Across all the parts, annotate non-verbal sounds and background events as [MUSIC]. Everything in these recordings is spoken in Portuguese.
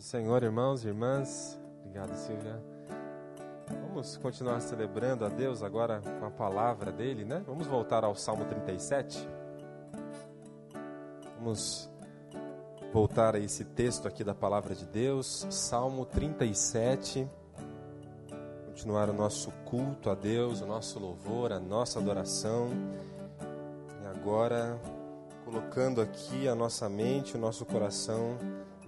Senhor, irmãos e irmãs. Obrigado, Silvia. Vamos continuar celebrando a Deus agora com a palavra dele, né? Vamos voltar ao Salmo 37. Vamos voltar a esse texto aqui da palavra de Deus, Salmo 37. Continuar o nosso culto a Deus, o nosso louvor, a nossa adoração. E agora, colocando aqui a nossa mente, o nosso coração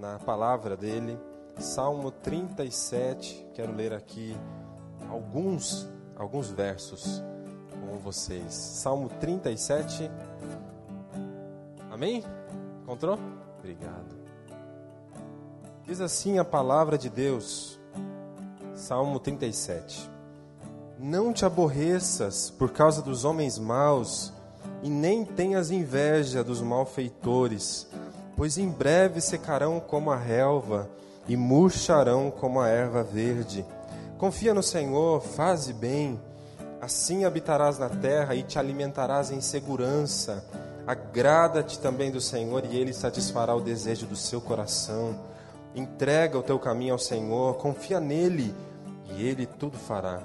na palavra dele. Salmo 37, quero ler aqui alguns alguns versos com vocês. Salmo 37. Amém? Encontrou? Obrigado. Diz assim a palavra de Deus. Salmo 37. Não te aborreças por causa dos homens maus, e nem tenhas inveja dos malfeitores, pois em breve secarão como a relva e murcharão como a erva verde. Confia no Senhor, faze bem, assim habitarás na terra e te alimentarás em segurança. Agrada-te também do Senhor e ele satisfará o desejo do seu coração. Entrega o teu caminho ao Senhor, confia nele e ele tudo fará.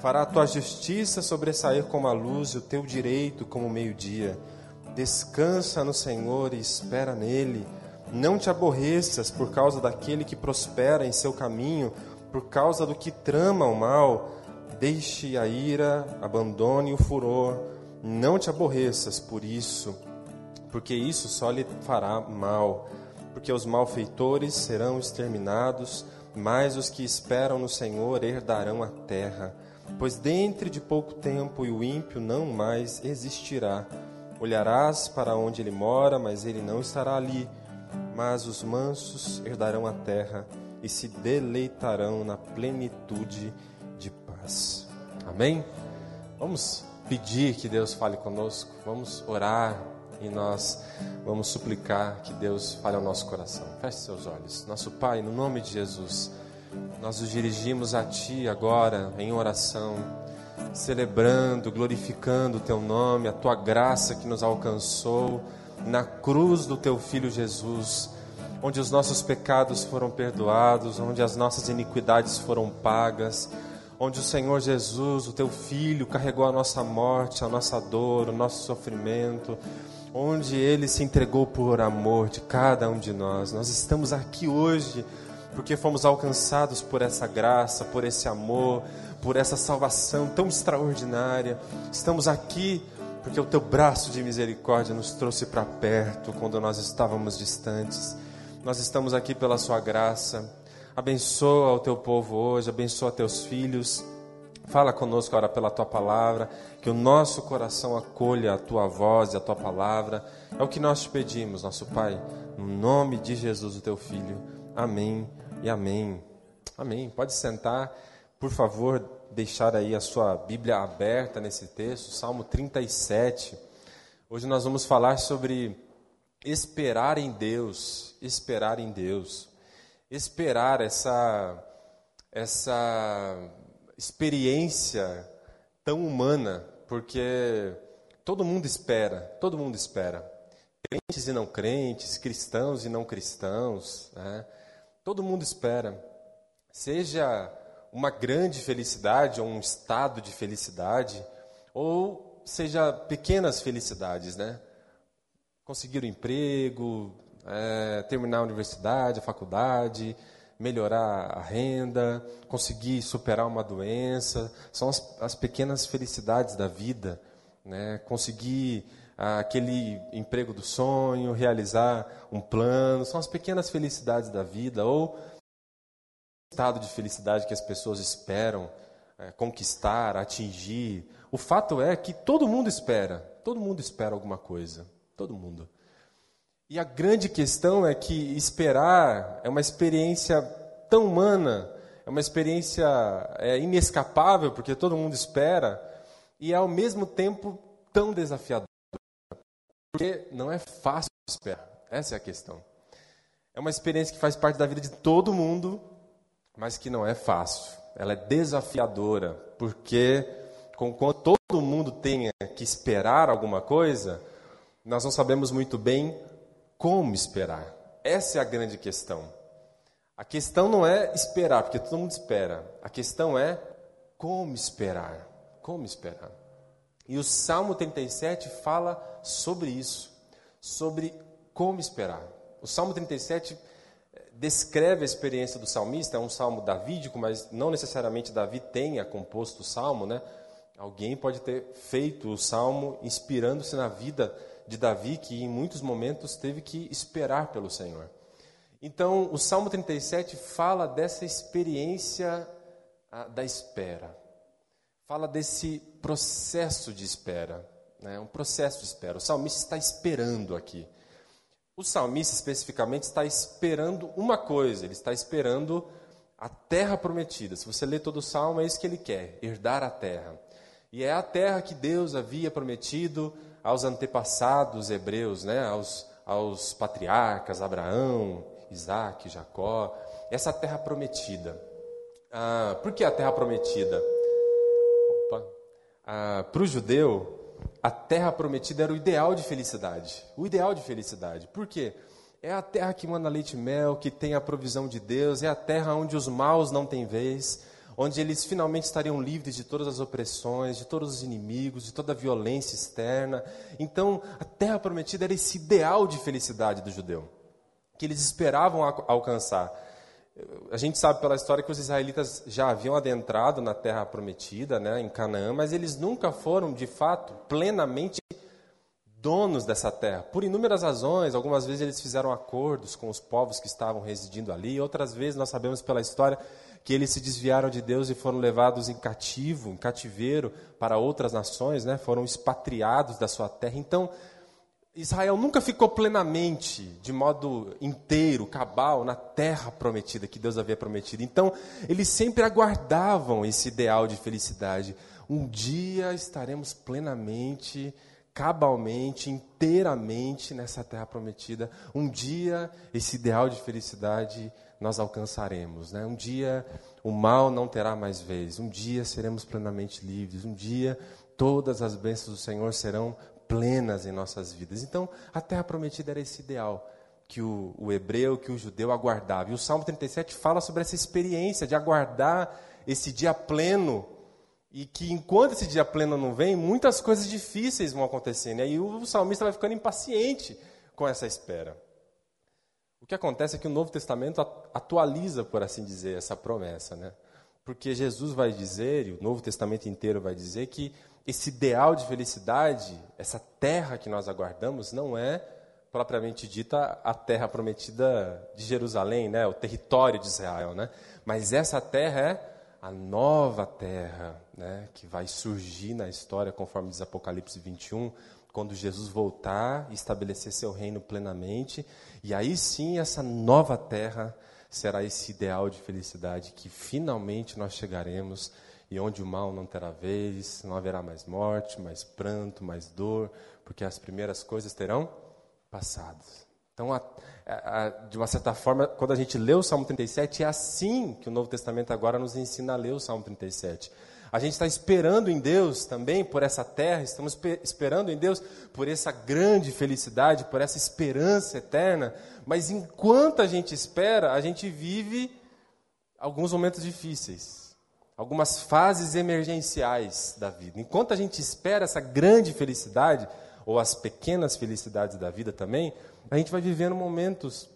Fará a tua justiça sobressair como a luz e o teu direito como o meio-dia. Descansa no Senhor e espera nele. Não te aborreças por causa daquele que prospera em seu caminho, por causa do que trama o mal. Deixe a ira, abandone o furor. Não te aborreças por isso, porque isso só lhe fará mal. Porque os malfeitores serão exterminados, mas os que esperam no Senhor herdarão a terra. Pois dentro de pouco tempo o ímpio não mais existirá Olharás para onde ele mora, mas ele não estará ali. Mas os mansos herdarão a terra e se deleitarão na plenitude de paz. Amém? Vamos pedir que Deus fale conosco, vamos orar e nós vamos suplicar que Deus fale ao nosso coração. Feche seus olhos. Nosso Pai, no nome de Jesus, nós nos dirigimos a Ti agora em oração celebrando, glorificando o teu nome, a tua graça que nos alcançou na cruz do teu filho Jesus, onde os nossos pecados foram perdoados, onde as nossas iniquidades foram pagas, onde o Senhor Jesus, o teu filho, carregou a nossa morte, a nossa dor, o nosso sofrimento, onde ele se entregou por amor de cada um de nós. Nós estamos aqui hoje porque fomos alcançados por essa graça, por esse amor, por essa salvação tão extraordinária. Estamos aqui porque o teu braço de misericórdia nos trouxe para perto quando nós estávamos distantes. Nós estamos aqui pela sua graça. Abençoa o teu povo hoje, abençoa teus filhos. Fala conosco agora pela tua palavra, que o nosso coração acolha a tua voz e a tua palavra. É o que nós te pedimos, nosso Pai, no nome de Jesus, o teu filho. Amém e amém. Amém. Pode sentar. Por favor, deixar aí a sua Bíblia aberta nesse texto, Salmo 37. Hoje nós vamos falar sobre esperar em Deus, esperar em Deus. Esperar essa essa experiência tão humana, porque todo mundo espera, todo mundo espera. Crentes e não crentes, cristãos e não cristãos, né? Todo mundo espera. Seja uma grande felicidade ou um estado de felicidade, ou seja, pequenas felicidades, né? Conseguir o um emprego, é, terminar a universidade, a faculdade, melhorar a renda, conseguir superar uma doença, são as, as pequenas felicidades da vida, né? Conseguir aquele emprego do sonho, realizar um plano, são as pequenas felicidades da vida, ou estado de felicidade que as pessoas esperam é, conquistar, atingir. O fato é que todo mundo espera, todo mundo espera alguma coisa, todo mundo. E a grande questão é que esperar é uma experiência tão humana, é uma experiência é, inescapável, porque todo mundo espera, e é ao mesmo tempo tão desafiador. Porque não é fácil esperar, essa é a questão. É uma experiência que faz parte da vida de todo mundo, mas que não é fácil. Ela é desafiadora, porque quando todo mundo tenha que esperar alguma coisa, nós não sabemos muito bem como esperar. Essa é a grande questão. A questão não é esperar, porque todo mundo espera. A questão é como esperar. Como esperar? E o Salmo 37 fala sobre isso, sobre como esperar. O Salmo 37 eh, descreve a experiência do salmista, é um salmo davídico, mas não necessariamente Davi tenha composto o salmo, né? Alguém pode ter feito o salmo inspirando-se na vida de Davi, que em muitos momentos teve que esperar pelo Senhor. Então, o Salmo 37 fala dessa experiência ah, da espera. Fala desse processo de espera. Né? Um processo de espera. O salmista está esperando aqui. O salmista, especificamente, está esperando uma coisa: ele está esperando a terra prometida. Se você ler todo o salmo, é isso que ele quer: herdar a terra. E é a terra que Deus havia prometido aos antepassados hebreus, né? aos, aos patriarcas, Abraão, Isaac, Jacó, essa terra prometida. Ah, por que a terra prometida? Ah, Para o judeu, a terra prometida era o ideal de felicidade. O ideal de felicidade. Por quê? É a terra que manda leite e mel, que tem a provisão de Deus, é a terra onde os maus não têm vez, onde eles finalmente estariam livres de todas as opressões, de todos os inimigos, de toda a violência externa. Então, a terra prometida era esse ideal de felicidade do judeu que eles esperavam alcançar. A gente sabe pela história que os israelitas já haviam adentrado na terra prometida, né, em Canaã, mas eles nunca foram, de fato, plenamente donos dessa terra, por inúmeras razões. Algumas vezes eles fizeram acordos com os povos que estavam residindo ali, outras vezes nós sabemos pela história que eles se desviaram de Deus e foram levados em cativo, em cativeiro para outras nações, né? foram expatriados da sua terra. Então, Israel nunca ficou plenamente, de modo inteiro, cabal, na terra prometida que Deus havia prometido. Então, eles sempre aguardavam esse ideal de felicidade. Um dia estaremos plenamente, cabalmente, inteiramente nessa terra prometida. Um dia esse ideal de felicidade nós alcançaremos. Né? Um dia o mal não terá mais vez. Um dia seremos plenamente livres. Um dia todas as bênçãos do Senhor serão plenas em nossas vidas. Então, a terra prometida era esse ideal que o, o, hebreu, que o judeu aguardava. E o Salmo 37 fala sobre essa experiência de aguardar esse dia pleno. E que enquanto esse dia pleno não vem, muitas coisas difíceis vão acontecendo. E aí o salmista vai ficando impaciente com essa espera. O que acontece é que o Novo Testamento atualiza, por assim dizer, essa promessa. Né? Porque Jesus vai dizer, e o Novo Testamento inteiro vai dizer, que esse ideal de felicidade, essa terra que nós aguardamos, não é propriamente dita a terra prometida de Jerusalém, né, o território de Israel, né? Mas essa terra é a nova terra, né, que vai surgir na história, conforme diz Apocalipse 21, quando Jesus voltar e estabelecer seu reino plenamente, e aí sim essa nova terra será esse ideal de felicidade que finalmente nós chegaremos e onde o mal não terá vez, não haverá mais morte, mais pranto, mais dor, porque as primeiras coisas terão passado. Então, a, a, de uma certa forma, quando a gente lê o Salmo 37, é assim que o Novo Testamento agora nos ensina a ler o Salmo 37. A gente está esperando em Deus também por essa terra, estamos esperando em Deus por essa grande felicidade, por essa esperança eterna, mas enquanto a gente espera, a gente vive alguns momentos difíceis algumas fases emergenciais da vida. Enquanto a gente espera essa grande felicidade, ou as pequenas felicidades da vida também, a gente vai vivendo momentos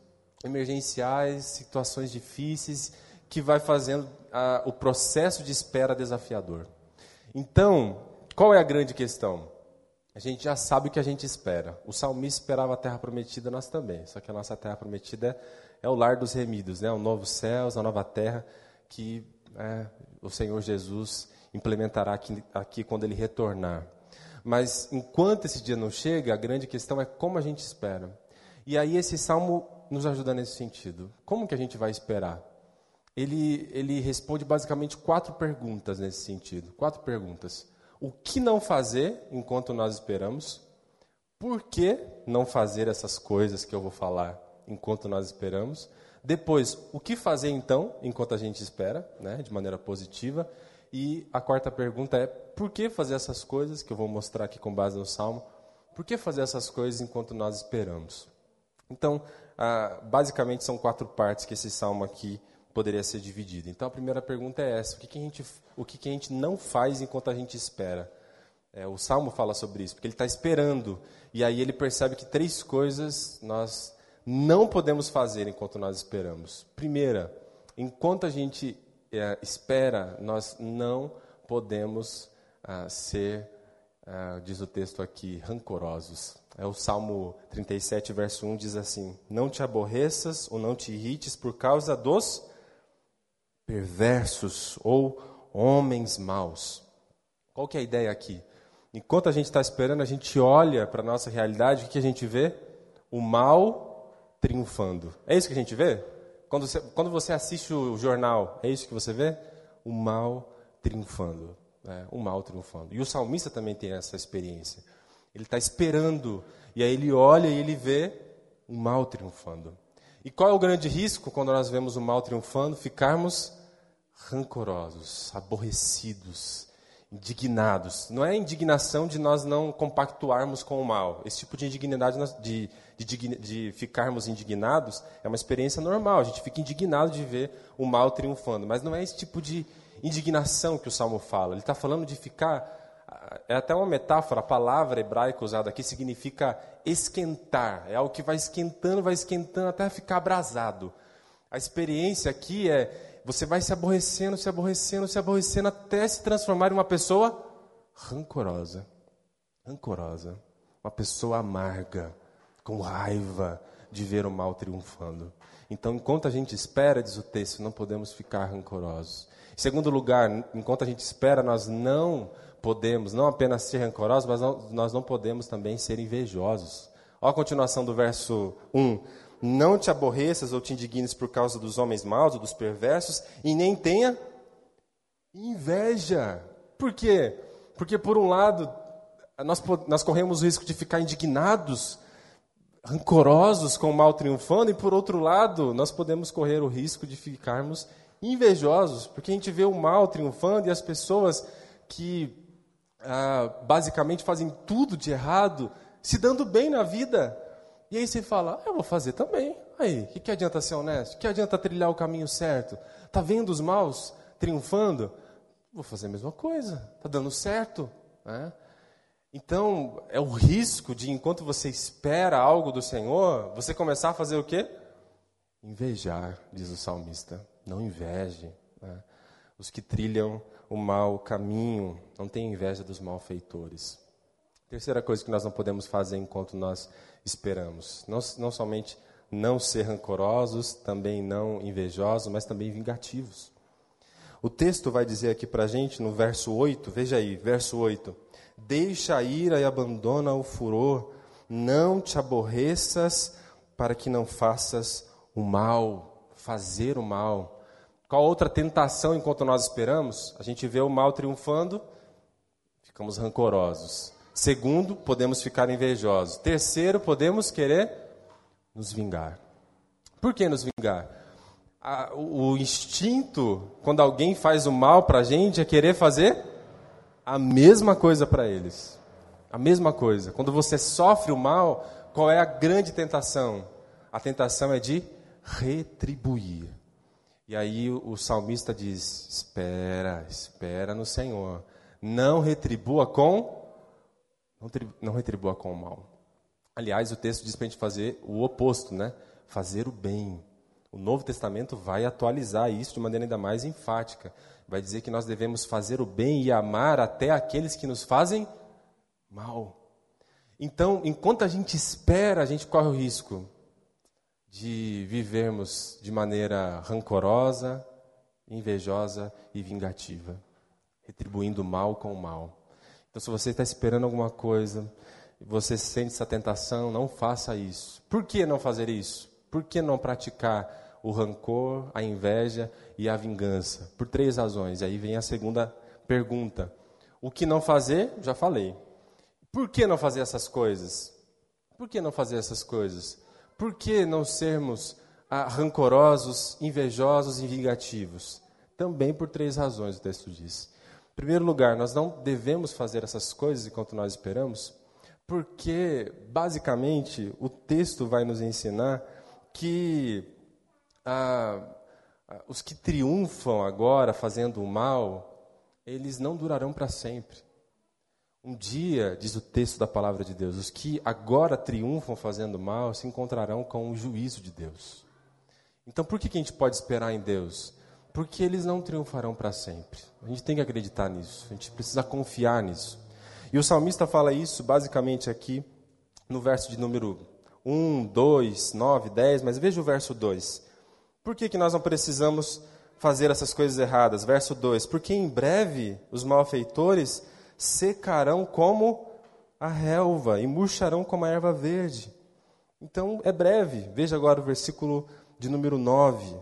emergenciais, situações difíceis, que vai fazendo a, o processo de espera desafiador. Então, qual é a grande questão? A gente já sabe o que a gente espera. O salmista esperava a terra prometida, nós também. Só que a nossa terra prometida é, é o lar dos remidos, né? o novo céus, a nova terra, que é, o Senhor Jesus implementará aqui, aqui quando ele retornar. Mas enquanto esse dia não chega, a grande questão é como a gente espera. E aí esse salmo nos ajuda nesse sentido. Como que a gente vai esperar? Ele, ele responde basicamente quatro perguntas nesse sentido. Quatro perguntas. O que não fazer enquanto nós esperamos? Por que não fazer essas coisas que eu vou falar enquanto nós esperamos? Depois, o que fazer então, enquanto a gente espera, né, de maneira positiva? E a quarta pergunta é: por que fazer essas coisas, que eu vou mostrar aqui com base no Salmo? Por que fazer essas coisas enquanto nós esperamos? Então, ah, basicamente são quatro partes que esse salmo aqui poderia ser dividido. Então, a primeira pergunta é essa: o que, que a, gente, o que, que a gente não faz enquanto a gente espera? É, o salmo fala sobre isso, porque ele está esperando, e aí ele percebe que três coisas nós não podemos fazer enquanto nós esperamos. Primeira, enquanto a gente é, espera, nós não podemos ah, ser, ah, diz o texto aqui, rancorosos. É o Salmo 37, verso 1 diz assim: Não te aborreças ou não te irrites por causa dos perversos ou homens maus. Qual que é a ideia aqui? Enquanto a gente está esperando, a gente olha para a nossa realidade, o que a gente vê? O mal triunfando. É isso que a gente vê? Quando você, quando você assiste o jornal, é isso que você vê? O mal triunfando. Né? O mal triunfando. E o salmista também tem essa experiência. Ele está esperando, e aí ele olha e ele vê o mal triunfando. E qual é o grande risco quando nós vemos o mal triunfando? Ficarmos rancorosos, aborrecidos, indignados. Não é a indignação de nós não compactuarmos com o mal. Esse tipo de indignidade, de, de, de, ficarmos indignados, é uma experiência normal. A gente fica indignado de ver o mal triunfando. Mas não é esse tipo de indignação que o Salmo fala. Ele está falando de ficar. É até uma metáfora, a palavra hebraica usada aqui significa esquentar. É algo que vai esquentando, vai esquentando até ficar abrasado. A experiência aqui é você vai se aborrecendo, se aborrecendo, se aborrecendo, até se transformar em uma pessoa rancorosa. Rancorosa. Uma pessoa amarga, com raiva de ver o mal triunfando. Então, enquanto a gente espera, diz o texto, não podemos ficar rancorosos. Em segundo lugar, enquanto a gente espera, nós não podemos, não apenas ser rancorosos, mas não, nós não podemos também ser invejosos. Olha a continuação do verso 1. Não te aborreças ou te indignes por causa dos homens maus ou dos perversos, e nem tenha inveja. Por quê? Porque, por um lado, nós, nós corremos o risco de ficar indignados, rancorosos com o mal triunfando, e, por outro lado, nós podemos correr o risco de ficarmos invejosos, porque a gente vê o mal triunfando e as pessoas que ah, basicamente fazem tudo de errado se dando bem na vida. E aí você fala, ah, eu vou fazer também. Aí, o que, que adianta ser honesto? Que adianta trilhar o caminho certo? Está vendo os maus triunfando? Vou fazer a mesma coisa. Está dando certo. Né? Então, é o risco de, enquanto você espera algo do Senhor, você começar a fazer o quê? Invejar, diz o salmista. Não inveje. Né? Os que trilham o mau caminho, não tenham inveja dos malfeitores. Terceira coisa que nós não podemos fazer enquanto nós esperamos. Não, não somente não ser rancorosos, também não invejosos, mas também vingativos. O texto vai dizer aqui para a gente, no verso 8, veja aí, verso 8: Deixa a ira e abandona o furor, não te aborreças para que não faças o mal, fazer o mal. Qual outra tentação enquanto nós esperamos? A gente vê o mal triunfando, ficamos rancorosos. Segundo, podemos ficar invejosos. Terceiro, podemos querer nos vingar. Por que nos vingar? o, instinto, quando alguém faz o mal para a gente, é querer fazer a mesma coisa para eles. A mesma coisa. Quando você sofre o mal, qual é a grande tentação? A tentação é de retribuir. E aí o salmista diz: espera, espera no Senhor. Não retribua com não, não retribua com o mal. Aliás, o texto diz para a gente fazer o oposto, né? Fazer o bem. O Novo Testamento vai atualizar isso de maneira ainda mais enfática. Vai dizer que nós devemos fazer o bem e amar até aqueles que nos fazem mal. Então, enquanto a gente espera, a gente corre o risco de vivermos de maneira rancorosa, invejosa e vingativa, retribuindo mal com o mal. Então, se você está esperando alguma coisa, você sente essa tentação, não faça isso. Por que não fazer isso? Por que não praticar o rancor, a inveja e a vingança? Por três razões. E aí vem a segunda pergunta. O que não fazer? Já falei. Por que não fazer essas coisas? Por que não fazer essas coisas? Por que não sermos ah, rancorosos, invejosos e vingativos? Também por três razões, o texto diz primeiro lugar, nós não devemos fazer essas coisas enquanto nós esperamos, Porque, basicamente, o texto vai nos ensinar que ah, os que triunfam agora fazendo o mal, eles não durarão para sempre. Um dia, diz o texto da palavra de Deus, os que agora triunfam fazendo mal se encontrarão com o juízo de Deus. Então, por que, que a gente pode esperar em Deus? Porque eles não triunfarão para sempre. A gente tem que acreditar nisso, a gente precisa confiar nisso. E o salmista fala isso basicamente aqui no verso de número 1, 2, 9, 10, mas veja o verso 2. Por que, que nós não precisamos fazer essas coisas erradas? Verso 2: Porque em breve os malfeitores secarão como a relva e murcharão como a erva verde. Então é breve. Veja agora o versículo de número 9.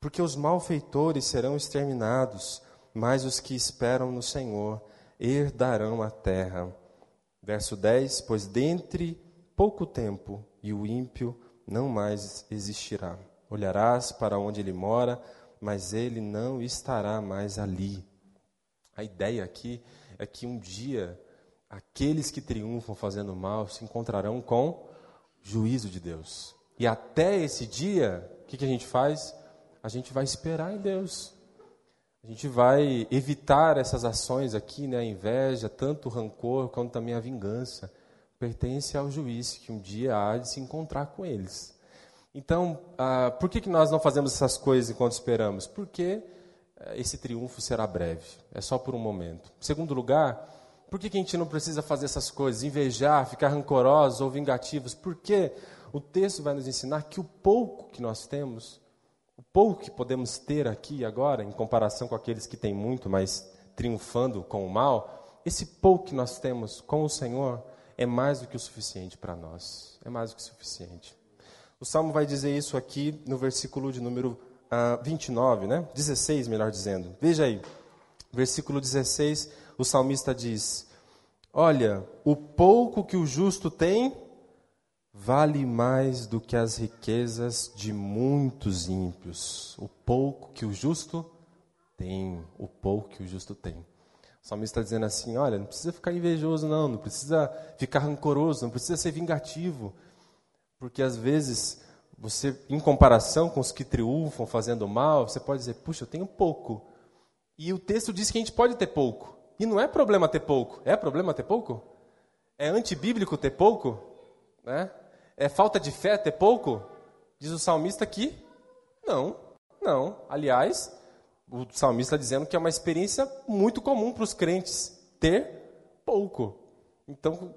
Porque os malfeitores serão exterminados, mas os que esperam no Senhor herdarão a terra. Verso 10: Pois dentre pouco tempo e o ímpio não mais existirá. Olharás para onde ele mora, mas ele não estará mais ali. A ideia aqui é que um dia aqueles que triunfam fazendo mal se encontrarão com juízo de Deus. E até esse dia, o que, que a gente faz? A gente vai esperar em Deus. A gente vai evitar essas ações aqui, né? a inveja, tanto o rancor quanto também a vingança. Pertence ao juiz que um dia há de se encontrar com eles. Então, ah, por que, que nós não fazemos essas coisas enquanto esperamos? Porque eh, esse triunfo será breve, é só por um momento. Em segundo lugar, por que, que a gente não precisa fazer essas coisas? Invejar, ficar rancorosos ou vingativos? Porque o texto vai nos ensinar que o pouco que nós temos, pouco que podemos ter aqui agora, em comparação com aqueles que têm muito, mas triunfando com o mal, esse pouco que nós temos com o Senhor é mais do que o suficiente para nós. É mais do que suficiente. O Salmo vai dizer isso aqui no versículo de número uh, 29, né? 16, melhor dizendo. Veja aí, versículo 16, o salmista diz: Olha, o pouco que o justo tem vale mais do que as riquezas de muitos ímpios. O pouco que o justo tem, o pouco que o justo tem. O salmista está dizendo assim: olha, não precisa ficar invejoso, não, não precisa ficar rancoroso, não precisa ser vingativo. Porque às vezes, você, em comparação com os que triunfam fazendo mal, você pode dizer, puxa, eu tenho pouco. E o texto diz que a gente pode ter pouco. E não é problema ter pouco. É problema ter pouco? É antibíblico ter pouco? Né? É falta de fé ter pouco? Diz o salmista que não, não. Aliás, o salmista está dizendo que é uma experiência muito comum para os crentes ter pouco. Então,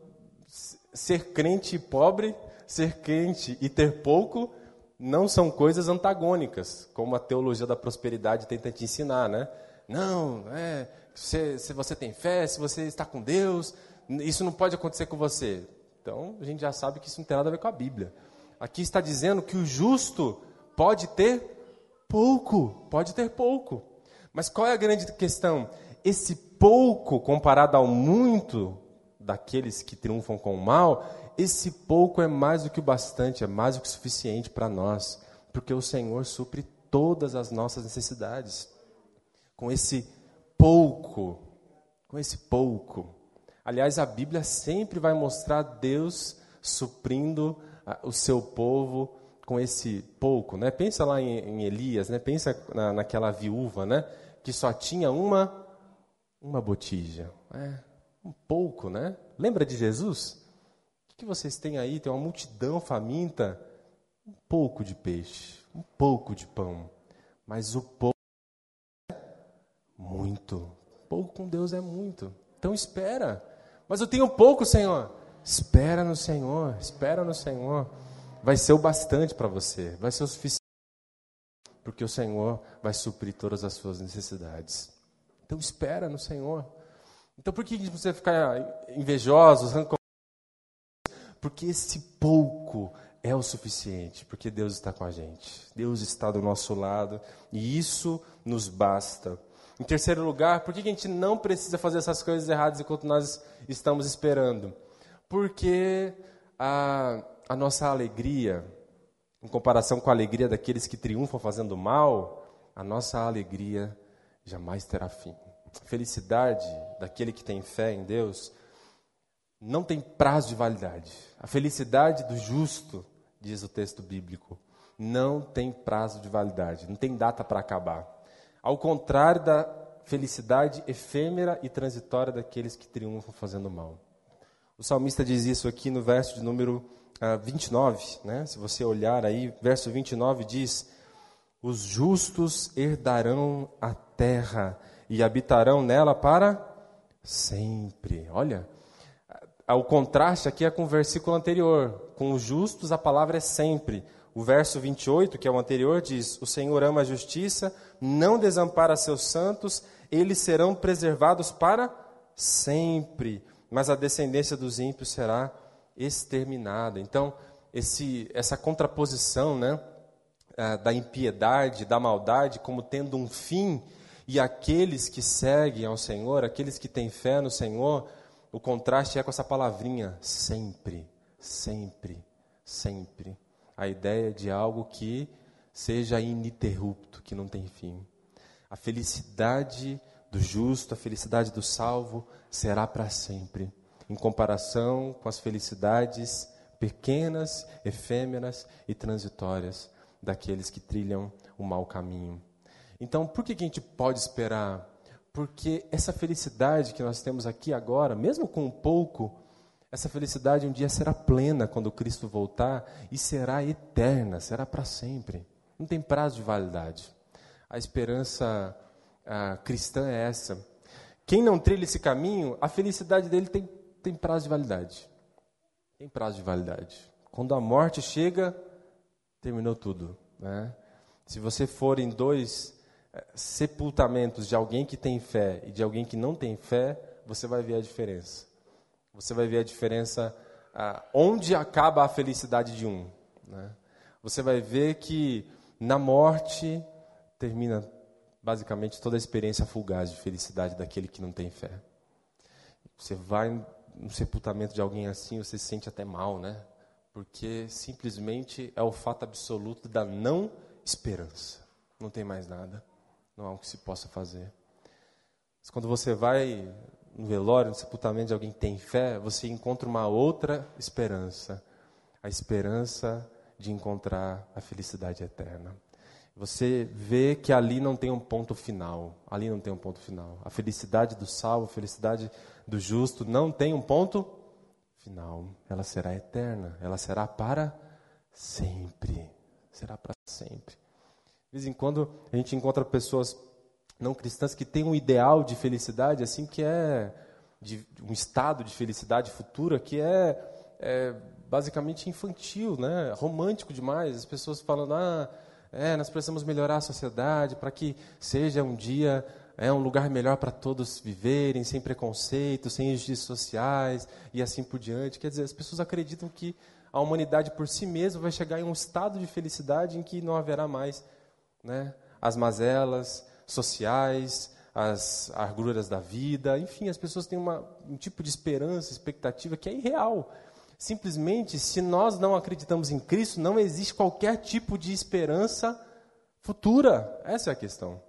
ser crente pobre ser crente e ter pouco não são coisas antagônicas, como a teologia da prosperidade tenta te ensinar, né? Não, é, se, se você tem fé, se você está com Deus, isso não pode acontecer com você. Então, a gente já sabe que isso não tem nada a ver com a Bíblia. Aqui está dizendo que o justo pode ter pouco, pode ter pouco. Mas qual é a grande questão? Esse pouco comparado ao muito daqueles que triunfam com o mal, esse pouco é mais do que o bastante, é mais do que o suficiente para nós, porque o Senhor supre todas as nossas necessidades. Com esse pouco, com esse pouco. Aliás, a Bíblia sempre vai mostrar Deus suprindo ah, o seu povo com esse pouco, né? Pensa lá em, Elias, né? Pensa na, naquela viúva, né? Que só tinha uma uma botija, é, um pouco, né? Lembra de Jesus? que vocês têm aí? Tem uma multidão faminta. Um pouco de peixe, um pouco de pão. Mas o pouco é muito. Pouco com Deus é muito. Então espera. Mas eu tenho pouco, Senhor. Espera no Senhor, espera no Senhor. Vai ser o bastante para você, vai ser o suficiente. Porque o Senhor vai suprir todas as suas necessidades. Então espera no Senhor. Então por que você ficar invejosos, rancorosos? Porque esse pouco é o suficiente, porque Deus está com a gente. Deus está do nosso lado e isso nos basta. Em terceiro lugar, por que a gente não precisa fazer essas coisas erradas enquanto nós estamos esperando? Porque a, a nossa alegria, em comparação com a alegria daqueles que triunfam fazendo mal, a nossa alegria jamais terá fim. A felicidade daquele que tem fé em Deus não tem prazo de validade. A felicidade do justo, diz o texto bíblico, não tem prazo de validade, não tem data para acabar. Ao contrário da felicidade efêmera e transitória daqueles que triunfam fazendo mal. O salmista diz isso aqui no verso de número uh, ah, 29, né? Se você olhar aí, verso 29 diz: Os justos herdarão a terra e habitarão nela para sempre. Olha, o contraste aqui é com o versículo anterior. Com os justos a palavra é sempre. O verso 28, que é o anterior, diz: O Senhor ama a justiça, não desampara seus santos, eles serão preservados para sempre, mas a descendência dos ímpios será exterminada. Então, esse, essa contraposição né, da impiedade, da maldade, como tendo um fim, e aqueles que seguem ao Senhor, aqueles que têm fé no Senhor, o contraste é com essa palavrinha, sempre, sempre, sempre a ideia de algo que seja ininterrupto, que não tem fim. A felicidade do justo, a felicidade do salvo será para sempre, em comparação com as felicidades pequenas, efêmeras e transitórias daqueles que trilham o mau caminho. Então, por que, a gente pode esperar? Porque essa felicidade que nós temos aqui agora, mesmo com um pouco, essa felicidade um dia será plena quando Cristo voltar e será eterna, será para sempre. Não tem prazo de validade. A esperança a cristã é essa. Quem não trilha esse caminho, a felicidade dele tem, tem prazo de validade. Tem prazo de validade. Quando a morte chega, terminou tudo. Né? Se você for em dois eh, sepultamentos de alguém que tem fé e de alguém que não tem fé, você vai ver a diferença você vai ver a diferença ah, onde acaba a felicidade de um. Né? Você vai ver que na morte termina basicamente toda a experiência fugaz de felicidade daquele que não tem fé. Você vai no sepultamento de alguém assim, você se sente até mal, né? Porque simplesmente é o fato absoluto da não esperança. Não tem mais nada. Não há o que se possa fazer. Mas quando você vai no velório, no sepultamento de alguém que tem fé, você encontra uma outra esperança. A esperança de encontrar a felicidade eterna. Você vê que ali não tem um ponto final. Ali não tem um ponto final. A felicidade do salvo, a felicidade do justo não tem um ponto final. Ela será eterna. Ela será para sempre. Será para sempre. De vez em quando a gente encontra pessoas não cristãs que têm um ideal de felicidade, assim, que é de, um estado de felicidade futura que é, é, basicamente infantil, né? romântico demais. As pessoas falando, ah, é, nós precisamos melhorar a sociedade para que seja um dia é um lugar melhor para todos viverem, sem preconceito, sem injustiças sociais e assim por diante. Quer dizer, as pessoas acreditam que a humanidade por si mesma vai chegar em um estado de felicidade em que não haverá mais né, as mazelas, sociais, as agruras da vida, enfim, as pessoas têm uma, um tipo de esperança, expectativa que é irreal. Simplesmente, se nós não acreditamos em Cristo, não existe qualquer tipo de esperança futura. Essa é a questão.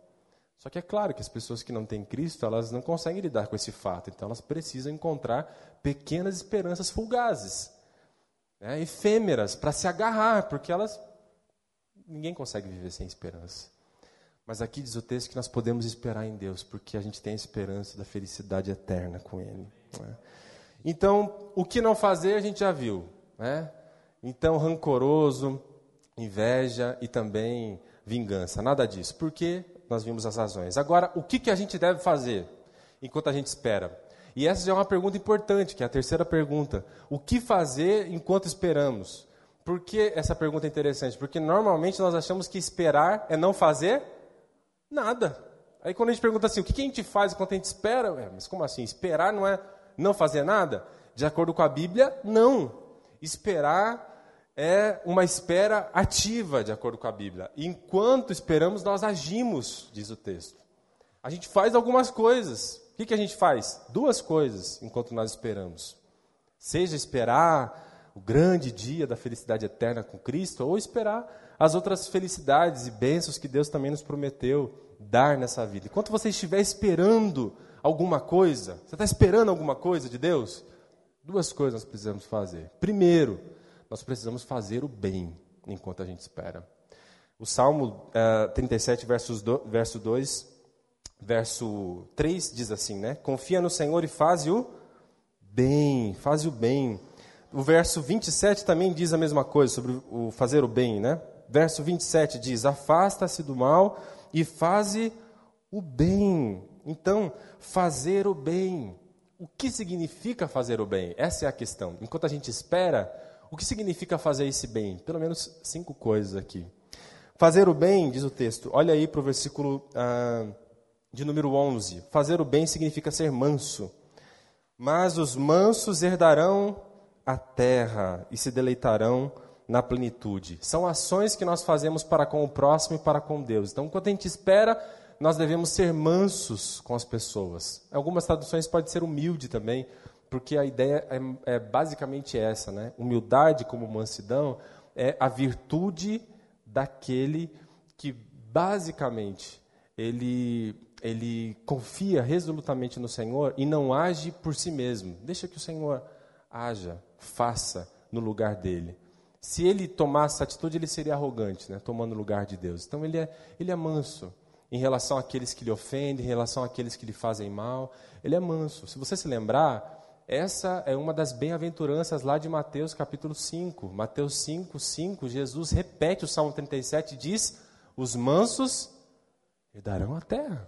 Só que é claro que as pessoas que não têm Cristo, elas não conseguem lidar com esse fato. Então, elas precisam encontrar pequenas esperanças fulgazes, né, efêmeras, para se agarrar, porque elas. Ninguém consegue viver sem esperança. Mas aqui diz o texto que nós podemos esperar em Deus, porque a gente tem a esperança da felicidade eterna com Ele. Né? Então, o que não fazer a gente já viu. Né? Então, rancoroso, inveja e também vingança. Nada disso, porque nós vimos as razões. Agora, o que, que a gente deve fazer enquanto a gente espera? E essa já é uma pergunta importante, que é a terceira pergunta. O que fazer enquanto esperamos? Por que essa pergunta é interessante? Porque normalmente nós achamos que esperar é não fazer Nada. Aí quando a gente pergunta assim, o que a gente faz enquanto a gente espera? Mas como assim? Esperar não é não fazer nada? De acordo com a Bíblia, não. Esperar é uma espera ativa, de acordo com a Bíblia. Enquanto esperamos, nós agimos, diz o texto. A gente faz algumas coisas. O que, que a gente faz? Duas coisas enquanto nós esperamos. Seja esperar o grande dia da felicidade eterna com Cristo, ou esperar as outras felicidades e bênçãos que Deus também nos prometeu dar nessa vida. Enquanto você estiver esperando alguma coisa, você está esperando alguma coisa de Deus? Duas coisas nós precisamos fazer. Primeiro, nós precisamos fazer o bem enquanto a gente espera. O Salmo uh, 37, versos do, verso 2, verso 3 diz assim, né? Confia no Senhor e faz o bem, faz o bem. O verso 27 também diz a mesma coisa sobre o fazer o bem, né? Verso 27 diz: Afasta-se do mal e faze o bem. Então, fazer o bem. O que significa fazer o bem? Essa é a questão. Enquanto a gente espera, o que significa fazer esse bem? Pelo menos cinco coisas aqui. Fazer o bem, diz o texto, olha aí para o versículo ah, de número 11. Fazer o bem significa ser manso. Mas os mansos herdarão a terra e se deleitarão na plenitude. São ações que nós fazemos para com o próximo e para com Deus. Então, quando a gente espera, nós devemos ser mansos com as pessoas. Algumas traduções pode ser humilde também, porque a ideia é, é basicamente essa, né? Humildade como mansidão é a virtude daquele que basicamente ele ele confia resolutamente no Senhor e não age por si mesmo. Deixa que o Senhor haja, faça no lugar dele. Se ele tomasse essa atitude, ele seria arrogante, né? tomando o lugar de Deus. Então ele é, ele é manso em relação àqueles que lhe ofendem, em relação àqueles que lhe fazem mal. Ele é manso. Se você se lembrar, essa é uma das bem-aventuranças lá de Mateus capítulo 5. Mateus 5, 5, Jesus repete o Salmo 37 e diz: Os mansos herdarão a terra.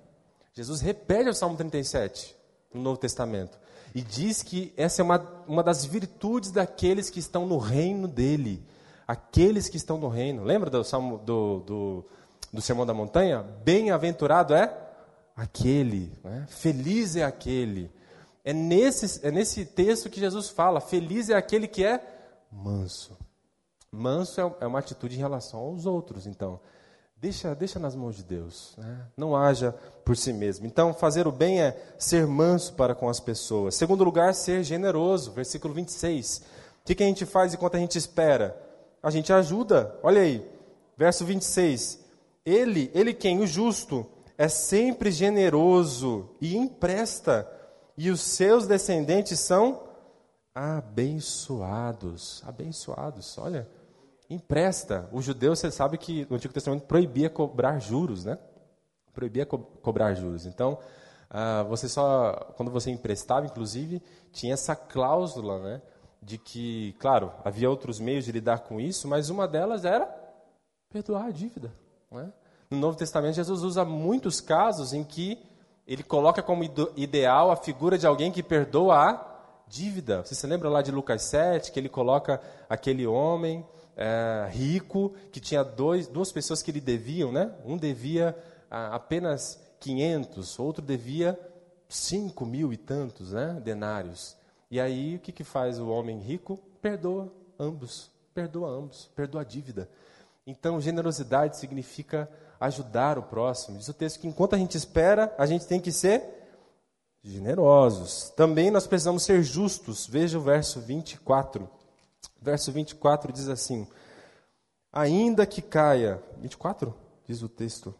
Jesus repete o Salmo 37 no Novo Testamento e diz que essa é uma, uma das virtudes daqueles que estão no reino dele. Aqueles que estão no reino. Lembra do, Salmo, do, do, do Sermão da Montanha? Bem-aventurado é aquele, né? feliz é aquele. É nesse, é nesse texto que Jesus fala: feliz é aquele que é manso. Manso é, é uma atitude em relação aos outros, então. Deixa, deixa nas mãos de Deus. Né? Não haja por si mesmo. Então, fazer o bem é ser manso para com as pessoas. Segundo lugar, ser generoso. Versículo 26. O que, que a gente faz enquanto a gente espera? A gente ajuda. Olha aí. Verso 26. Ele, ele quem? O justo, é sempre generoso e empresta. E os seus descendentes são abençoados. Abençoados. Olha empresta. O judeu, você sabe que no Antigo Testamento proibia cobrar juros, né? Proibia co cobrar juros. Então, uh, você só, quando você emprestava, inclusive, tinha essa cláusula, né? De que, claro, havia outros meios de lidar com isso, mas uma delas era perdoar a dívida. Né? No Novo Testamento, Jesus usa muitos casos em que ele coloca como ideal a figura de alguém que perdoa a dívida. Você se lembra lá de Lucas 7, que ele coloca aquele homem é, rico que tinha dois, duas pessoas que lhe deviam, né? Um devia ah, apenas 500, outro devia 5 mil e tantos né? denários. E aí o que, que faz o homem rico? Perdoa ambos, perdoa ambos, perdoa a dívida. Então, generosidade significa ajudar o próximo. Diz o texto que enquanto a gente espera, a gente tem que ser generosos. Também nós precisamos ser justos. Veja o verso 24 verso 24 diz assim: Ainda que caia. 24? Diz o texto.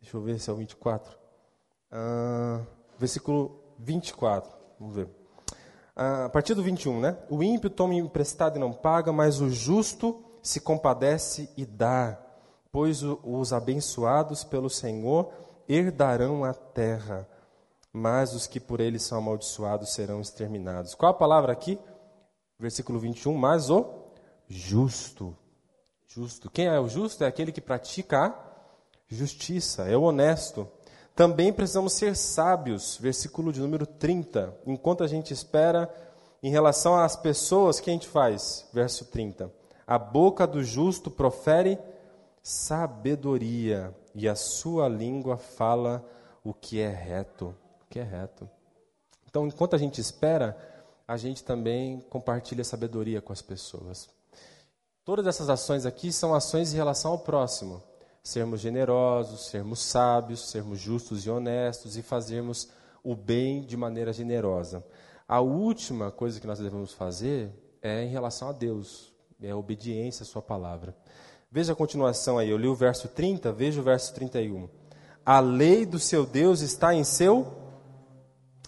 Deixa eu ver se é o 24. Ah, versículo 24. Vamos ver. Ah, a partir do 21, né? O ímpio toma emprestado e não paga, mas o justo se compadece e dá. Pois os abençoados pelo Senhor herdarão a terra, mas os que por ele são amaldiçoados serão exterminados. Qual a palavra aqui? versículo 21, mas o justo. Justo. Quem é o justo? É aquele que pratica a justiça, é o honesto. Também precisamos ser sábios, versículo de número 30. Enquanto a gente espera, em relação às pessoas, que a gente faz? Verso 30. A boca do justo profere sabedoria, e a sua língua fala o que é reto. O que é reto. Então, enquanto a gente espera, a gente também compartilha sabedoria com as pessoas. Todas essas ações aqui são ações em relação ao próximo. Sermos generosos, sermos sábios, sermos justos e honestos e fazermos o bem de maneira generosa. A última coisa que nós devemos fazer é em relação a Deus, é a obediência à Sua palavra. Veja a continuação aí, eu li o verso 30, veja o verso 31. A lei do seu Deus está em seu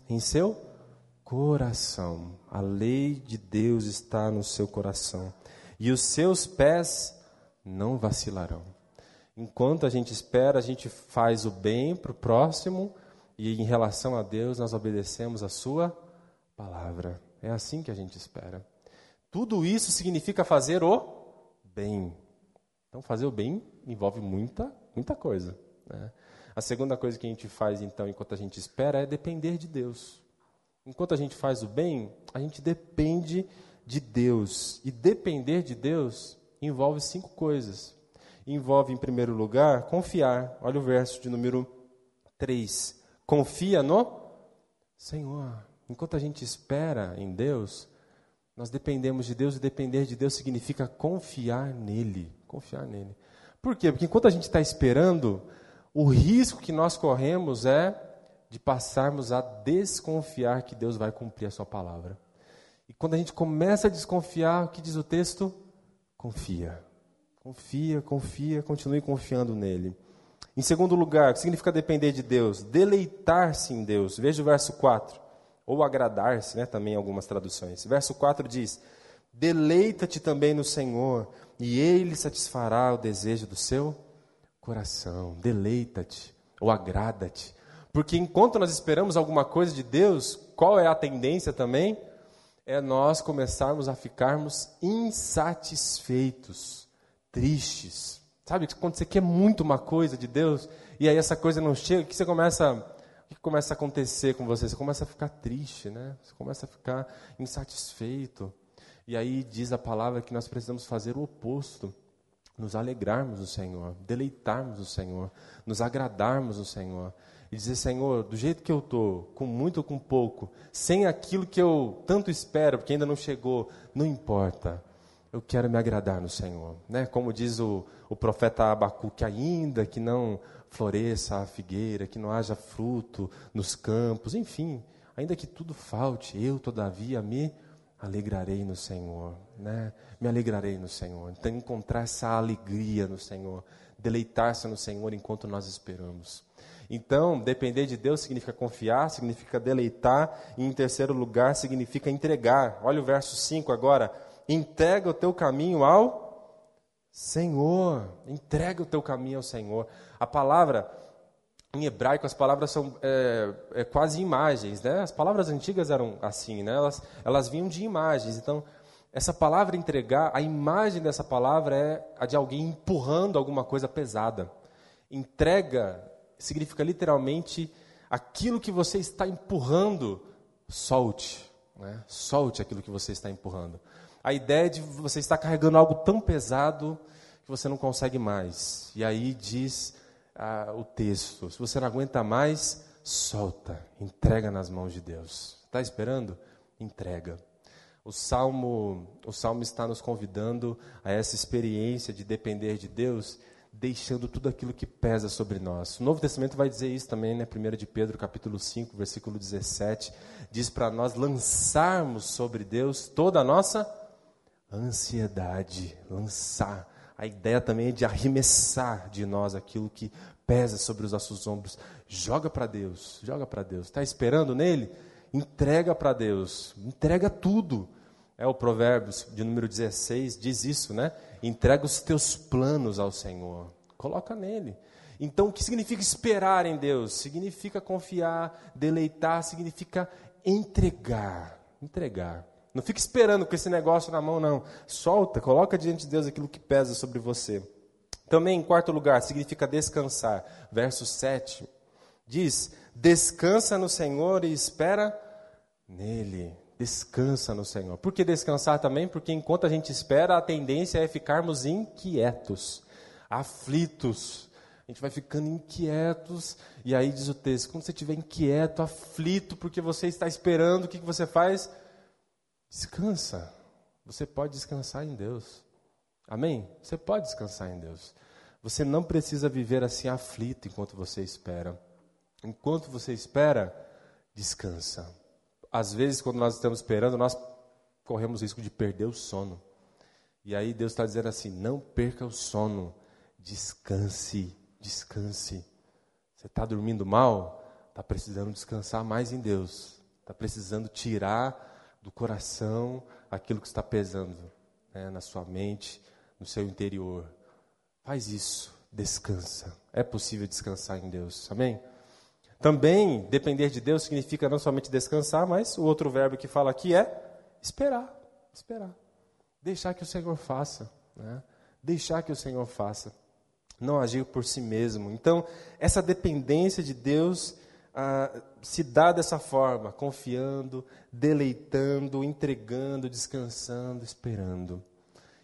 em seu coração. A lei de Deus está no seu coração. E os seus pés não vacilarão. Enquanto a gente espera, a gente faz o bem para o próximo e em relação a Deus nós obedecemos a sua palavra. É assim que a gente espera. Tudo isso significa fazer o bem. Então, fazer o bem envolve muita, muita coisa. Né? A segunda coisa que a gente faz, então, enquanto a gente espera, é depender de Deus. Enquanto a gente faz o bem, a gente depende de Deus. E depender de Deus envolve cinco coisas. Envolve, em primeiro lugar, confiar. Olha o verso de número 3. Confia no Senhor. Enquanto a gente espera em Deus, nós dependemos de Deus e depender de Deus significa confiar nele. Confiar nele. Por quê? Porque enquanto a gente está esperando, o risco que nós corremos é de passarmos a desconfiar que Deus vai cumprir a sua palavra. E quando a gente começa a desconfiar, o que diz o texto? Confia. Confia, confia, continue confiando nele. Em segundo lugar, o que significa depender de Deus? Deleitar-se em Deus. Veja o verso 4 ou agradar-se, né, também em algumas traduções. Verso 4 diz: Deleita-te também no Senhor, e Ele satisfará o desejo do seu coração. Deleita-te ou agrada-te. Porque enquanto nós esperamos alguma coisa de Deus, qual é a tendência também? É nós começarmos a ficarmos insatisfeitos, tristes. Sabe, quando você quer muito uma coisa de Deus e aí essa coisa não chega, que você começa começa a acontecer com você? Você começa a ficar triste, né? Você começa a ficar insatisfeito. E aí diz a palavra que nós precisamos fazer o oposto. Nos alegrarmos no Senhor, deleitarmos no Senhor, nos agradarmos no Senhor. E dizer, Senhor, do jeito que eu estou, com muito ou com pouco, sem aquilo que eu tanto espero, porque ainda não chegou, não importa. Eu quero me agradar no Senhor. Né? Como diz o, o profeta Abacuque, ainda que não floresça a figueira, que não haja fruto nos campos, enfim, ainda que tudo falte, eu todavia me alegrarei no Senhor, né? Me alegrarei no Senhor. Então encontrar essa alegria no Senhor, deleitar-se no Senhor enquanto nós esperamos. Então, depender de Deus significa confiar, significa deleitar, e em terceiro lugar significa entregar. Olha o verso 5 agora. Entrega o teu caminho ao Senhor, entrega o teu caminho ao Senhor. A palavra, em hebraico, as palavras são é, é, quase imagens, né? As palavras antigas eram assim, né? Elas, elas vinham de imagens. Então, essa palavra entregar, a imagem dessa palavra é a de alguém empurrando alguma coisa pesada. Entrega significa literalmente aquilo que você está empurrando, solte. Né? Solte aquilo que você está empurrando a ideia de você estar carregando algo tão pesado que você não consegue mais. E aí diz ah, o texto: se você não aguenta mais, solta, entrega nas mãos de Deus. Está esperando? Entrega. O salmo, o salmo está nos convidando a essa experiência de depender de Deus, deixando tudo aquilo que pesa sobre nós. O Novo Testamento vai dizer isso também, né? 1 de Pedro, capítulo 5, versículo 17, diz para nós lançarmos sobre Deus toda a nossa ansiedade, lançar. A ideia também é de arremessar de nós aquilo que pesa sobre os nossos ombros. Joga para Deus, joga para Deus. Está esperando nele? Entrega para Deus, entrega tudo. É o Provérbios de número 16, diz isso, né? Entrega os teus planos ao Senhor, coloca nele. Então, o que significa esperar em Deus? Significa confiar, deleitar, significa entregar. Entregar. Não fique esperando com esse negócio na mão, não. Solta, coloca diante de Deus aquilo que pesa sobre você. Também, em quarto lugar, significa descansar. Verso 7 diz: Descansa no Senhor e espera nele. Descansa no Senhor. Por que descansar também? Porque enquanto a gente espera, a tendência é ficarmos inquietos, aflitos. A gente vai ficando inquietos, e aí diz o texto: quando você estiver inquieto, aflito, porque você está esperando, o que, que você faz? Descansa. Você pode descansar em Deus. Amém? Você pode descansar em Deus. Você não precisa viver assim aflito enquanto você espera. Enquanto você espera, descansa. Às vezes, quando nós estamos esperando, nós corremos o risco de perder o sono. E aí Deus está dizendo assim: não perca o sono, descanse, descanse. Você está dormindo mal? Está precisando descansar mais em Deus. está precisando tirar do coração aquilo que está pesando né, na sua mente, no seu interior. Faz isso, descansa. É possível descansar em Deus, amém? Também depender de Deus significa não somente descansar, mas o outro verbo que fala aqui é esperar. Esperar. Deixar que o Senhor faça. Né? Deixar que o Senhor faça. Não agir por si mesmo. Então, essa dependência de Deus ah, se dá dessa forma, confiando, deleitando, entregando, descansando, esperando.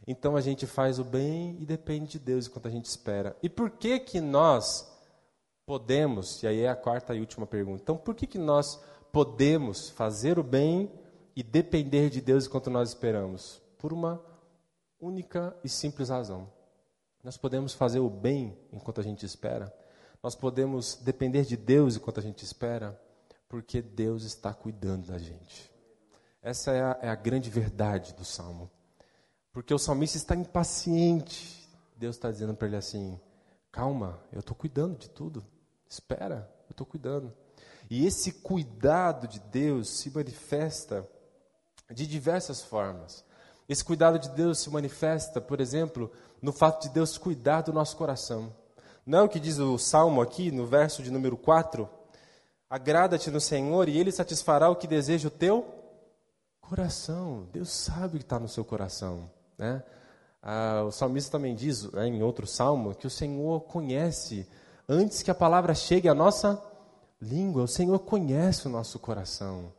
Então a gente faz o bem e depende de Deus enquanto a gente espera. E por que que nós podemos, e aí é a quarta e última pergunta, então por que, que nós podemos fazer o bem e depender de Deus enquanto nós esperamos? Por uma única e simples razão. Nós podemos fazer o bem enquanto a gente espera, nós podemos depender de Deus enquanto a gente espera, porque Deus está cuidando da gente. Essa é a, é a grande verdade do salmo. Porque o salmista está impaciente. Deus está dizendo para ele assim: calma, eu estou cuidando de tudo. Espera, eu estou cuidando. E esse cuidado de Deus se manifesta de diversas formas. Esse cuidado de Deus se manifesta, por exemplo, no fato de Deus cuidar do nosso coração. Não o que diz o Salmo aqui, no verso de número 4? Agrada-te no Senhor e Ele satisfará o que deseja o teu coração. Deus sabe o que está no seu coração. Né? Ah, o salmista também diz, né, em outro salmo, que o Senhor conhece antes que a palavra chegue à nossa língua. O Senhor conhece o nosso coração.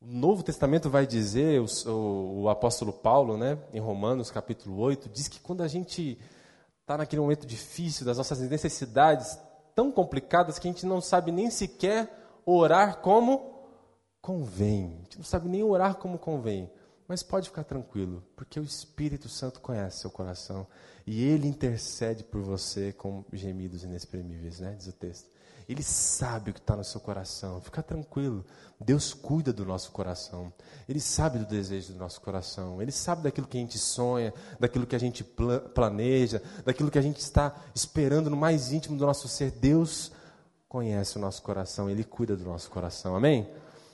O Novo Testamento vai dizer, o, o, o apóstolo Paulo, né, em Romanos capítulo 8, diz que quando a gente está naquele momento difícil, das nossas necessidades tão complicadas que a gente não sabe nem sequer orar como convém. A gente não sabe nem orar como convém. Mas pode ficar tranquilo, porque o Espírito Santo conhece seu coração e ele intercede por você com gemidos inexprimíveis, né? Diz o texto. Ele sabe o que está no seu coração. Fica tranquilo. Deus cuida do nosso coração. Ele sabe do desejo do nosso coração. Ele sabe daquilo que a gente sonha, daquilo que a gente planeja, daquilo que a gente está esperando no mais íntimo do nosso ser. Deus conhece o nosso coração. Ele cuida do nosso coração. Amém?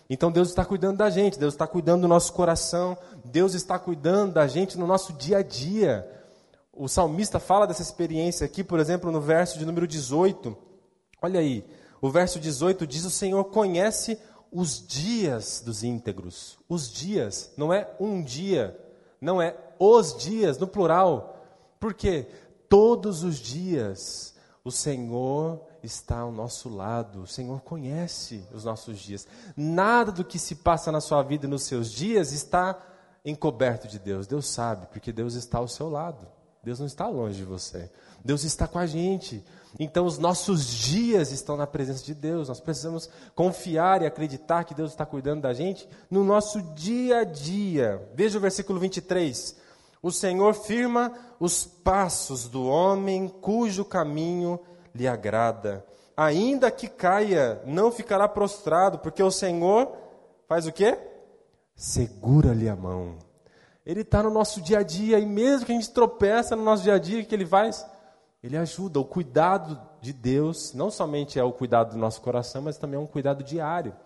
Então Deus está cuidando da gente, Deus está cuidando do nosso coração, Deus está cuidando da gente no nosso dia a dia. O salmista fala dessa experiência aqui, por exemplo, no verso de número 18. Olha aí, o verso 18 diz: O Senhor conhece os dias dos íntegros. Os dias, não é um dia, não é os dias, no plural. Porque todos os dias o Senhor está ao nosso lado. O Senhor conhece os nossos dias. Nada do que se passa na sua vida e nos seus dias está encoberto de Deus. Deus sabe, porque Deus está ao seu lado. Deus não está longe de você. Deus está com a gente. Então, os nossos dias estão na presença de Deus. Nós precisamos confiar e acreditar que Deus está cuidando da gente no nosso dia a dia. Veja o versículo 23. O Senhor firma os passos do homem cujo caminho lhe agrada. Ainda que caia, não ficará prostrado, porque o Senhor faz o quê? Segura-lhe a mão. Ele está no nosso dia a dia, e mesmo que a gente tropeça no nosso dia a dia, o que ele faz? Ele ajuda. O cuidado de Deus não somente é o cuidado do nosso coração, mas também é um cuidado diário.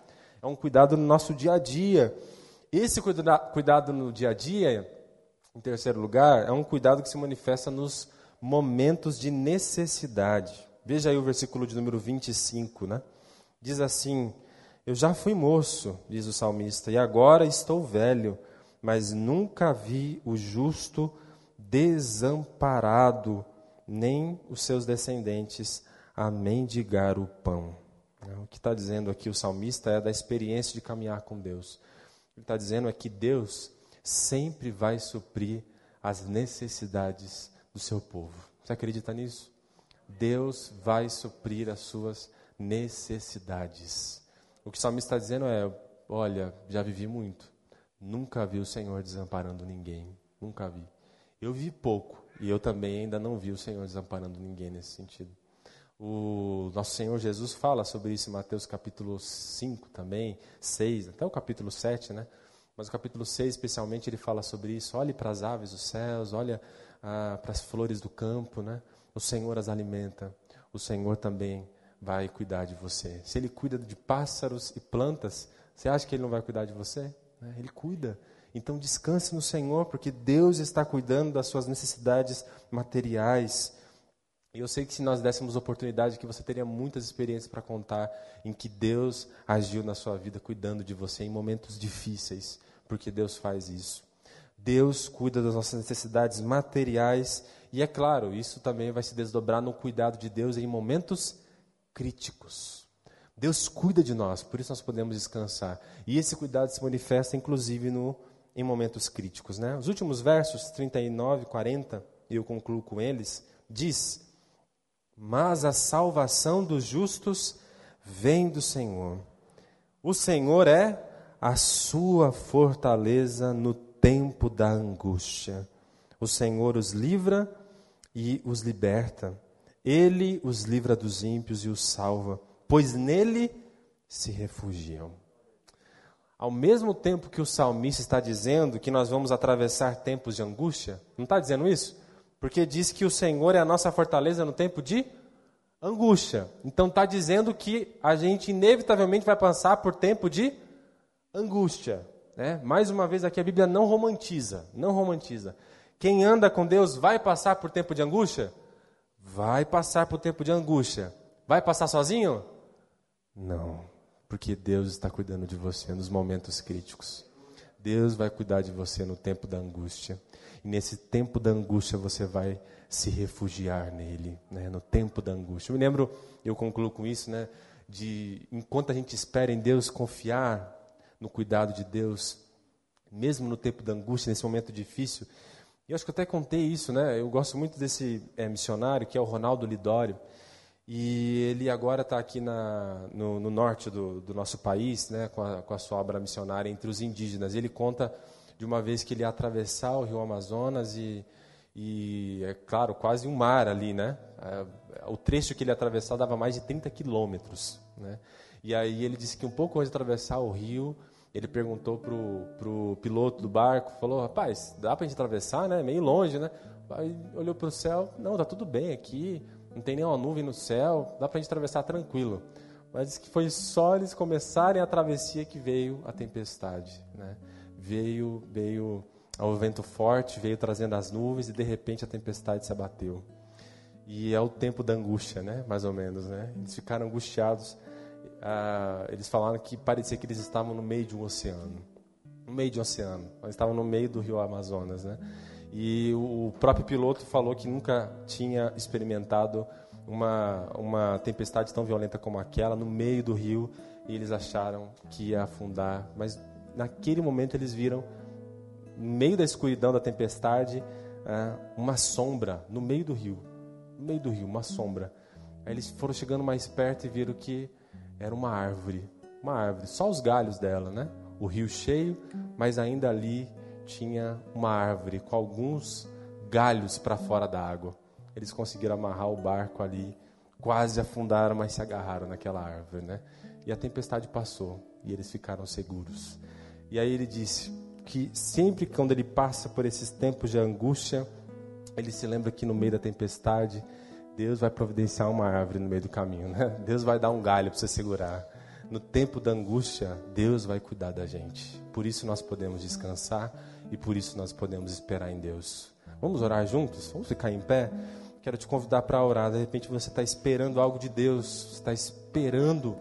É um cuidado no nosso dia a dia. Esse cuidado no dia a dia, em terceiro lugar, é um cuidado que se manifesta nos momentos de necessidade. Veja aí o versículo de número 25, né? Diz assim: Eu já fui moço, diz o salmista, e agora estou velho, mas nunca vi o justo desamparado, nem os seus descendentes a mendigar o pão. Né? O que está dizendo aqui o salmista é da experiência de caminhar com Deus. Ele está dizendo é que Deus sempre vai suprir as necessidades do seu povo. Você acredita nisso? Deus vai suprir as suas necessidades. O que o salmista está dizendo é: olha, já vivi muito, nunca vi o Senhor desamparando ninguém, nunca vi. Eu vi pouco e eu também ainda não vi o Senhor desamparando ninguém nesse sentido. O nosso Senhor Jesus fala sobre isso em Mateus capítulo 5 também, 6, até o capítulo 7, né? Mas o capítulo 6, especialmente, ele fala sobre isso. Olhe para as aves dos céus, olha ah, para as flores do campo, né? o Senhor as alimenta, o Senhor também vai cuidar de você. Se Ele cuida de pássaros e plantas, Você acha que Ele não vai cuidar de você? Né? Ele cuida. Então descanse no Senhor, porque Deus está cuidando das suas necessidades materiais. E eu sei que se nós dessemos oportunidade, que você teria muitas experiências para contar em que Deus agiu na sua vida, cuidando de você em momentos difíceis, porque Deus faz isso. Deus cuida das nossas necessidades materiais e é claro, isso também vai se desdobrar no cuidado de Deus em momentos críticos. Deus cuida de nós, por isso nós podemos descansar. E esse cuidado se manifesta inclusive no, em momentos críticos. Né? Os últimos versos, 39 e 40, e eu concluo com eles, diz: Mas a salvação dos justos vem do Senhor. O Senhor é a sua fortaleza no tempo da angústia. O Senhor os livra e os liberta. Ele os livra dos ímpios e os salva, pois nele se refugiam. Ao mesmo tempo que o salmista está dizendo que nós vamos atravessar tempos de angústia, não está dizendo isso? Porque diz que o Senhor é a nossa fortaleza no tempo de angústia. Então está dizendo que a gente inevitavelmente vai passar por tempo de angústia. Né? Mais uma vez aqui a Bíblia não romantiza, não romantiza. Quem anda com Deus vai passar por tempo de angústia? Vai passar por tempo de angústia. Vai passar sozinho? Não, porque Deus está cuidando de você nos momentos críticos. Deus vai cuidar de você no tempo da angústia. E nesse tempo da angústia você vai se refugiar nele, né? no tempo da angústia. Eu me lembro, eu concluo com isso, né? de enquanto a gente espera em Deus, confiar no cuidado de Deus, mesmo no tempo da angústia, nesse momento difícil. E eu acho que eu até contei isso, né? Eu gosto muito desse é, missionário, que é o Ronaldo Lidório. E ele agora está aqui na, no, no norte do, do, nosso país, né, com a, com, a, sua obra missionária entre os indígenas. Ele conta de uma vez que ele ia atravessar o rio Amazonas e, e é claro, quase um mar ali, né? É, o trecho que ele atravessar dava mais de 30 quilômetros, né? E aí ele disse que um pouco antes de atravessar o rio, ele perguntou pro, pro piloto do barco, falou, rapaz, dá para a gente atravessar, né? Meio longe, né? Aí olhou para o céu, não, tá tudo bem aqui, não tem nenhuma nuvem no céu, dá para a gente atravessar tranquilo. Mas que foi só eles começarem a travessia que veio a tempestade, né? Veio, veio o vento forte, veio trazendo as nuvens e de repente a tempestade se abateu. E é o tempo da angústia, né? Mais ou menos, né? Eles ficaram angustiados ah, eles falaram que parecia que eles estavam no meio de um oceano. No meio de um oceano. Eles estavam no meio do rio Amazonas, né? E o próprio piloto falou que nunca tinha experimentado uma, uma tempestade tão violenta como aquela no meio do rio e eles acharam que ia afundar. Mas naquele momento eles viram, no meio da escuridão da tempestade, ah, uma sombra no meio do rio. No meio do rio, uma sombra. Aí eles foram chegando mais perto e viram que era uma árvore, uma árvore, só os galhos dela, né? O rio cheio, mas ainda ali tinha uma árvore com alguns galhos para fora da água. Eles conseguiram amarrar o barco ali, quase afundaram, mas se agarraram naquela árvore, né? E a tempestade passou e eles ficaram seguros. E aí ele disse que sempre quando ele passa por esses tempos de angústia, ele se lembra que no meio da tempestade Deus vai providenciar uma árvore no meio do caminho, né? [LAUGHS] Deus vai dar um galho para você segurar. No tempo da angústia, Deus vai cuidar da gente. Por isso nós podemos descansar e por isso nós podemos esperar em Deus. Vamos orar juntos? Vamos ficar em pé? Quero te convidar para orar. De repente você está esperando algo de Deus, está esperando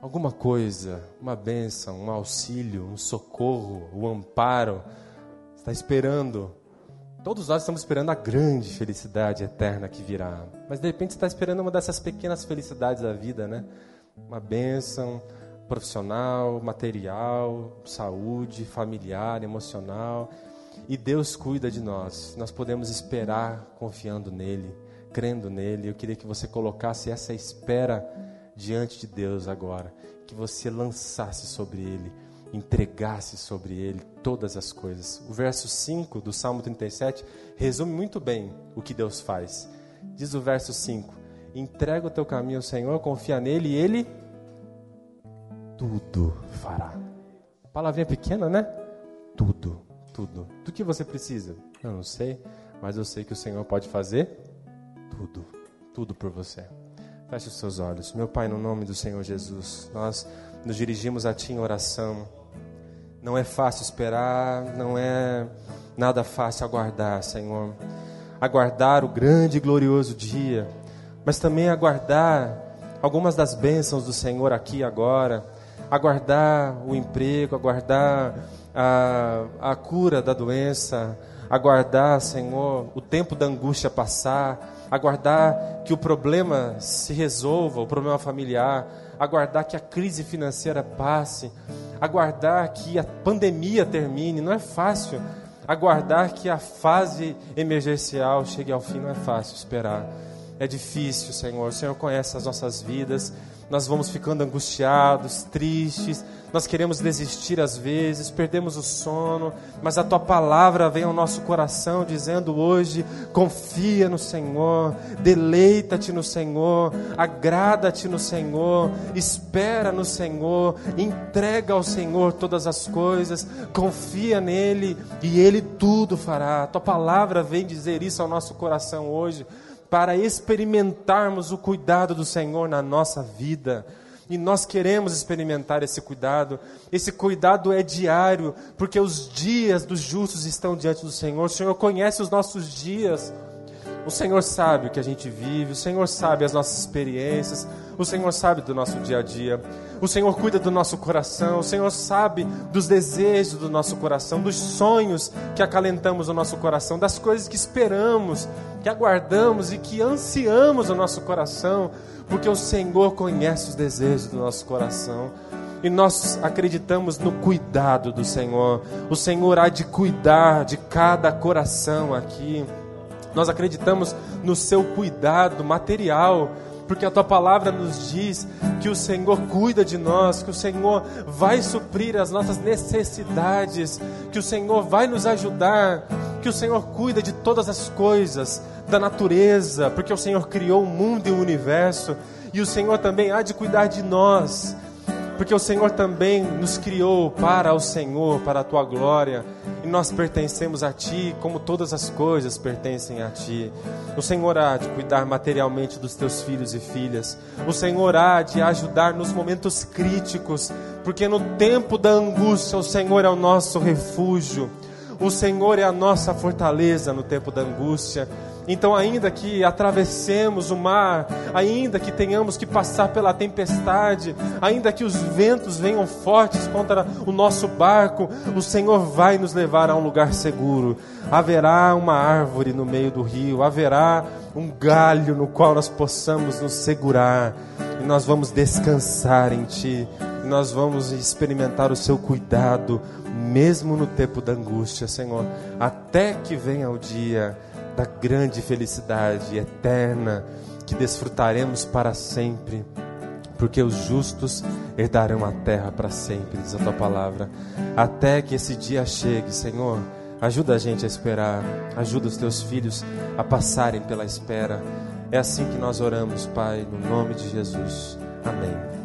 alguma coisa, uma bênção, um auxílio, um socorro, um amparo. Está esperando Todos nós estamos esperando a grande felicidade eterna que virá. Mas de repente você está esperando uma dessas pequenas felicidades da vida, né? Uma bênção profissional, material, saúde, familiar, emocional. E Deus cuida de nós. Nós podemos esperar confiando nele, crendo nele. Eu queria que você colocasse essa espera diante de Deus agora. Que você lançasse sobre ele entregasse sobre ele todas as coisas. O verso 5 do Salmo 37 resume muito bem o que Deus faz. Diz o verso 5: Entrega o teu caminho ao Senhor, confia nele e ele tudo fará. Palavrinha pequena, né? Tudo, tudo. Do que você precisa? Eu não sei, mas eu sei que o Senhor pode fazer tudo, tudo por você. Feche os seus olhos. Meu Pai, no nome do Senhor Jesus, nós nos dirigimos a Ti em oração. Não é fácil esperar, não é nada fácil aguardar, Senhor. Aguardar o grande e glorioso dia, mas também aguardar algumas das bênçãos do Senhor aqui agora. Aguardar o emprego, aguardar a, a cura da doença, aguardar, Senhor, o tempo da angústia passar, aguardar que o problema se resolva, o problema familiar, aguardar que a crise financeira passe, aguardar que a pandemia termine, não é fácil. Aguardar que a fase emergencial chegue ao fim não é fácil esperar. É difícil, Senhor. O Senhor conhece as nossas vidas nós vamos ficando angustiados, tristes, nós queremos desistir às vezes, perdemos o sono, mas a tua palavra vem ao nosso coração dizendo hoje: confia no Senhor, deleita-te no Senhor, agrada-te no Senhor, espera no Senhor, entrega ao Senhor todas as coisas, confia nele e ele tudo fará. A tua palavra vem dizer isso ao nosso coração hoje para experimentarmos o cuidado do Senhor na nossa vida. E nós queremos experimentar esse cuidado. Esse cuidado é diário, porque os dias dos justos estão diante do Senhor. O Senhor conhece os nossos dias. O Senhor sabe o que a gente vive, o Senhor sabe as nossas experiências, o Senhor sabe do nosso dia a dia, o Senhor cuida do nosso coração, o Senhor sabe dos desejos do nosso coração, dos sonhos que acalentamos o nosso coração, das coisas que esperamos, que aguardamos e que ansiamos o nosso coração, porque o Senhor conhece os desejos do nosso coração. E nós acreditamos no cuidado do Senhor. O Senhor há de cuidar de cada coração aqui. Nós acreditamos no seu cuidado material, porque a tua palavra nos diz que o Senhor cuida de nós, que o Senhor vai suprir as nossas necessidades, que o Senhor vai nos ajudar, que o Senhor cuida de todas as coisas, da natureza, porque o Senhor criou o mundo e o universo, e o Senhor também há de cuidar de nós porque o Senhor também nos criou para o Senhor, para a tua glória, e nós pertencemos a ti, como todas as coisas pertencem a ti. O Senhor há de cuidar materialmente dos teus filhos e filhas, o Senhor há de ajudar nos momentos críticos, porque no tempo da angústia o Senhor é o nosso refúgio. O Senhor é a nossa fortaleza no tempo da angústia. Então, ainda que atravessemos o mar, ainda que tenhamos que passar pela tempestade, ainda que os ventos venham fortes contra o nosso barco, o Senhor vai nos levar a um lugar seguro. Haverá uma árvore no meio do rio, haverá um galho no qual nós possamos nos segurar, e nós vamos descansar em Ti, e nós vamos experimentar o Seu cuidado, mesmo no tempo da angústia, Senhor, até que venha o dia da grande felicidade eterna que desfrutaremos para sempre, porque os justos herdarão a terra para sempre, diz a tua palavra. Até que esse dia chegue, Senhor, ajuda a gente a esperar, ajuda os teus filhos a passarem pela espera. É assim que nós oramos, Pai, no nome de Jesus. Amém.